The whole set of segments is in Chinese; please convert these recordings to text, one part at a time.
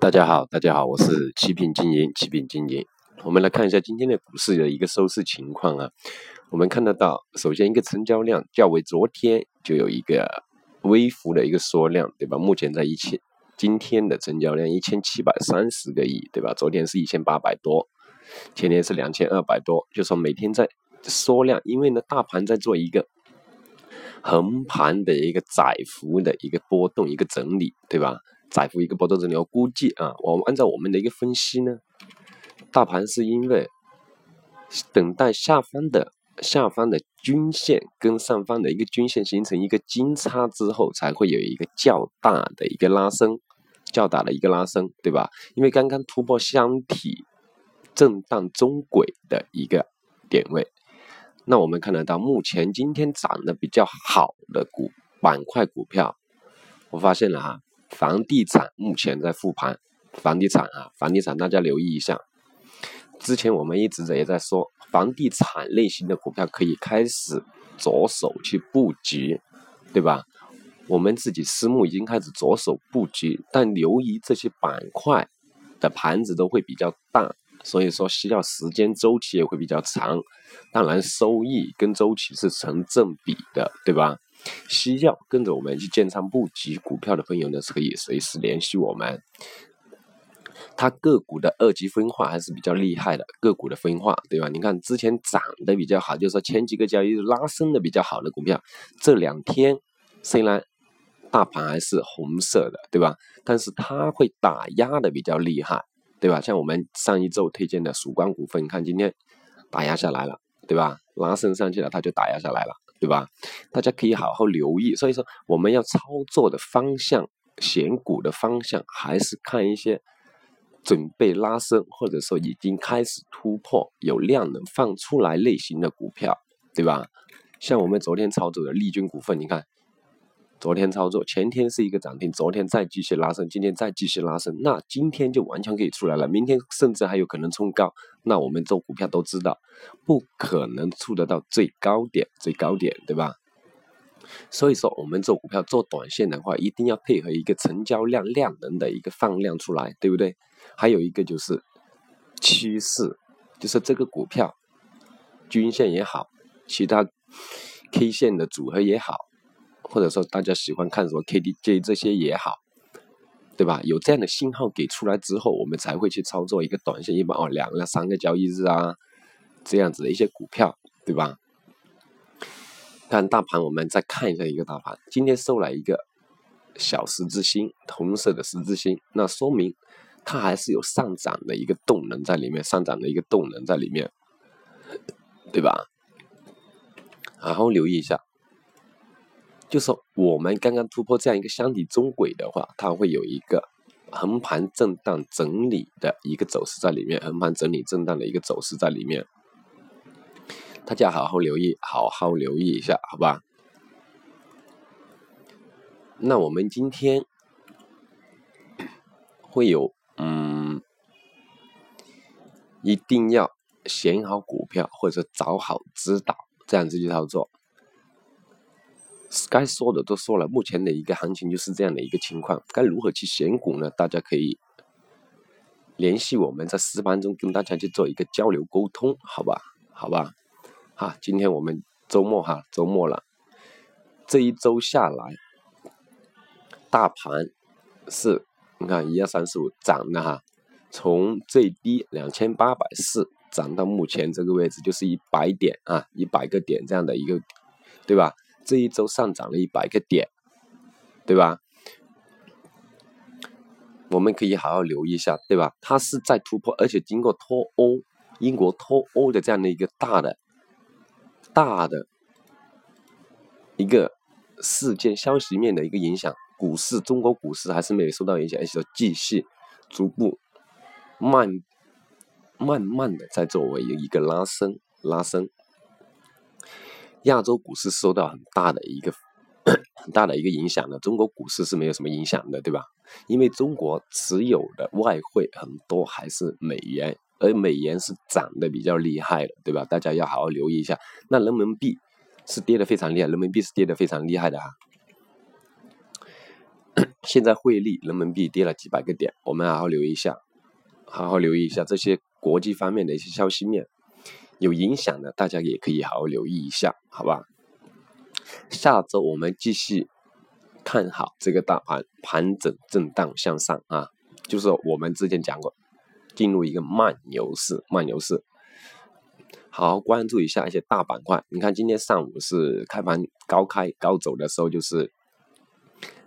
大家好，大家好，我是七品经营，七品经营。我们来看一下今天的股市的一个收市情况啊。我们看得到，首先一个成交量较为昨天就有一个微幅的一个缩量，对吧？目前在一千，今天的成交量一千七百三十个亿，对吧？昨天是一千八百多，前天是两千二百多，就说每天在缩量，因为呢，大盘在做一个横盘的一个窄幅的一个波动，一个整理，对吧？窄幅一个波动整理，我估计啊，我们按照我们的一个分析呢，大盘是因为等待下方的下方的均线跟上方的一个均线形成一个金叉之后，才会有一个较大的一个拉升，较大的一个拉升，对吧？因为刚刚突破箱体震荡中轨的一个点位，那我们看得到，目前今天涨得比较好的股板块股票，我发现了哈。房地产目前在复盘，房地产啊，房地产大家留意一下。之前我们一直也在说，房地产类型的股票可以开始着手去布局，对吧？我们自己私募已经开始着手布局，但由于这些板块的盘子都会比较大，所以说需要时间周期也会比较长，当然收益跟周期是成正比的，对吧？需要跟着我们去建仓布局股票的朋友呢，是可以随时联系我们。它个股的二级分化还是比较厉害的，个股的分化，对吧？你看之前涨得比较好，就是说前几个交易日拉升的比较好的股票，这两天虽然大盘还是红色的，对吧？但是它会打压的比较厉害，对吧？像我们上一周推荐的曙光股份，你看今天打压下来了，对吧？拉升上去了，它就打压下来了。对吧？大家可以好好留意。所以说，我们要操作的方向，选股的方向，还是看一些准备拉升，或者说已经开始突破、有量能放出来类型的股票，对吧？像我们昨天操作的利君股份，你看。昨天操作，前天是一个涨停，昨天再继续拉升，今天再继续拉升，那今天就完全可以出来了，明天甚至还有可能冲高。那我们做股票都知道，不可能触得到最高点，最高点，对吧？所以说，我们做股票做短线的话，一定要配合一个成交量量能的一个放量出来，对不对？还有一个就是趋势，就是这个股票均线也好，其他 K 线的组合也好。或者说大家喜欢看什么 KDJ 这些也好，对吧？有这样的信号给出来之后，我们才会去操作一个短线，一般哦两个三个交易日啊，这样子的一些股票，对吧？看大盘，我们再看一下一个大盘，今天收了一个小十字星，红色的十字星，那说明它还是有上涨的一个动能在里面，上涨的一个动能在里面，对吧？好好留意一下。就说我们刚刚突破这样一个箱体中轨的话，它会有一个横盘震荡整理的一个走势在里面，横盘整理震荡的一个走势在里面，大家好好留意，好好留意一下，好吧？那我们今天会有，嗯，一定要选好股票或者找好指导，这样子去操作。该说的都说了，目前的一个行情就是这样的一个情况，该如何去选股呢？大家可以联系我们，在实盘中跟大家去做一个交流沟通，好吧？好吧？哈，今天我们周末哈，周末了，这一周下来，大盘是，你看一二三四五涨的哈，从最低两千八百四涨到目前这个位置，就是一百点啊，一百个点这样的一个，对吧？这一周上涨了一百个点，对吧？我们可以好好留意一下，对吧？它是在突破，而且经过脱欧、英国脱欧的这样的一个大的、大的一个事件消息面的一个影响，股市中国股市还是没有受到影响，而且继续逐步慢慢慢的在作为一个拉升、拉升。亚洲股市受到很大的一个 很大的一个影响的，中国股市是没有什么影响的，对吧？因为中国持有的外汇很多还是美元，而美元是涨得比较厉害的，对吧？大家要好好留意一下。那人民币是跌得非常厉害，人民币是跌得非常厉害的哈。现在汇率人民币跌了几百个点，我们好好留意一下，好好留意一下这些国际方面的一些消息面，有影响的大家也可以好好留意一下，好吧？下周我们继续看好这个大盘盘整震荡向上啊，就是我们之前讲过，进入一个慢牛市，慢牛市。好好关注一下一些大板块。你看今天上午是开盘高开高走的时候，就是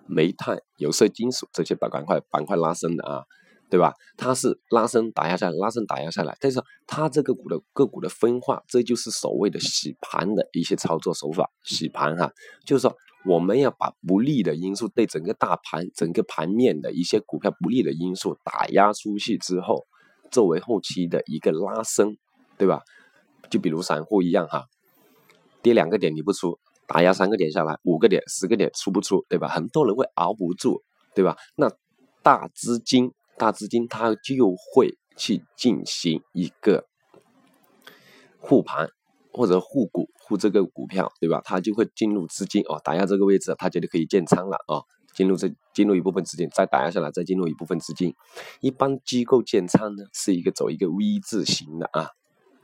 煤炭、有色金属这些板块板块拉升的啊，对吧？它是拉升打压下来，拉升打压下来。但是它这个股的个股的分化，这就是所谓的洗盘的一些操作手法。洗盘哈，就是说我们要把不利的因素对整个大盘、整个盘面的一些股票不利的因素打压出去之后，作为后期的一个拉升，对吧？就比如散户一样哈，跌两个点你不出，打压三个点下来，五个点、十个点出不出，对吧？很多人会熬不住，对吧？那大资金、大资金它就会去进行一个护盘或者护股、护这个股票，对吧？它就会进入资金哦，打压这个位置，它觉得可以建仓了啊，进入这进入一部分资金，再打压下来，再进入一部分资金。一般机构建仓呢，是一个走一个 V 字形的啊。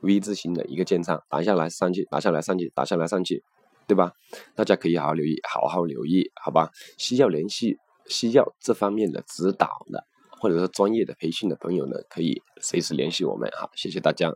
V 字形的一个建仓，打下来上去，打下来上去，打下来上去，对吧？大家可以好好留意，好好留意，好吧？需要联系需要这方面的指导的，或者说专业的培训的朋友呢，可以随时联系我们哈，谢谢大家。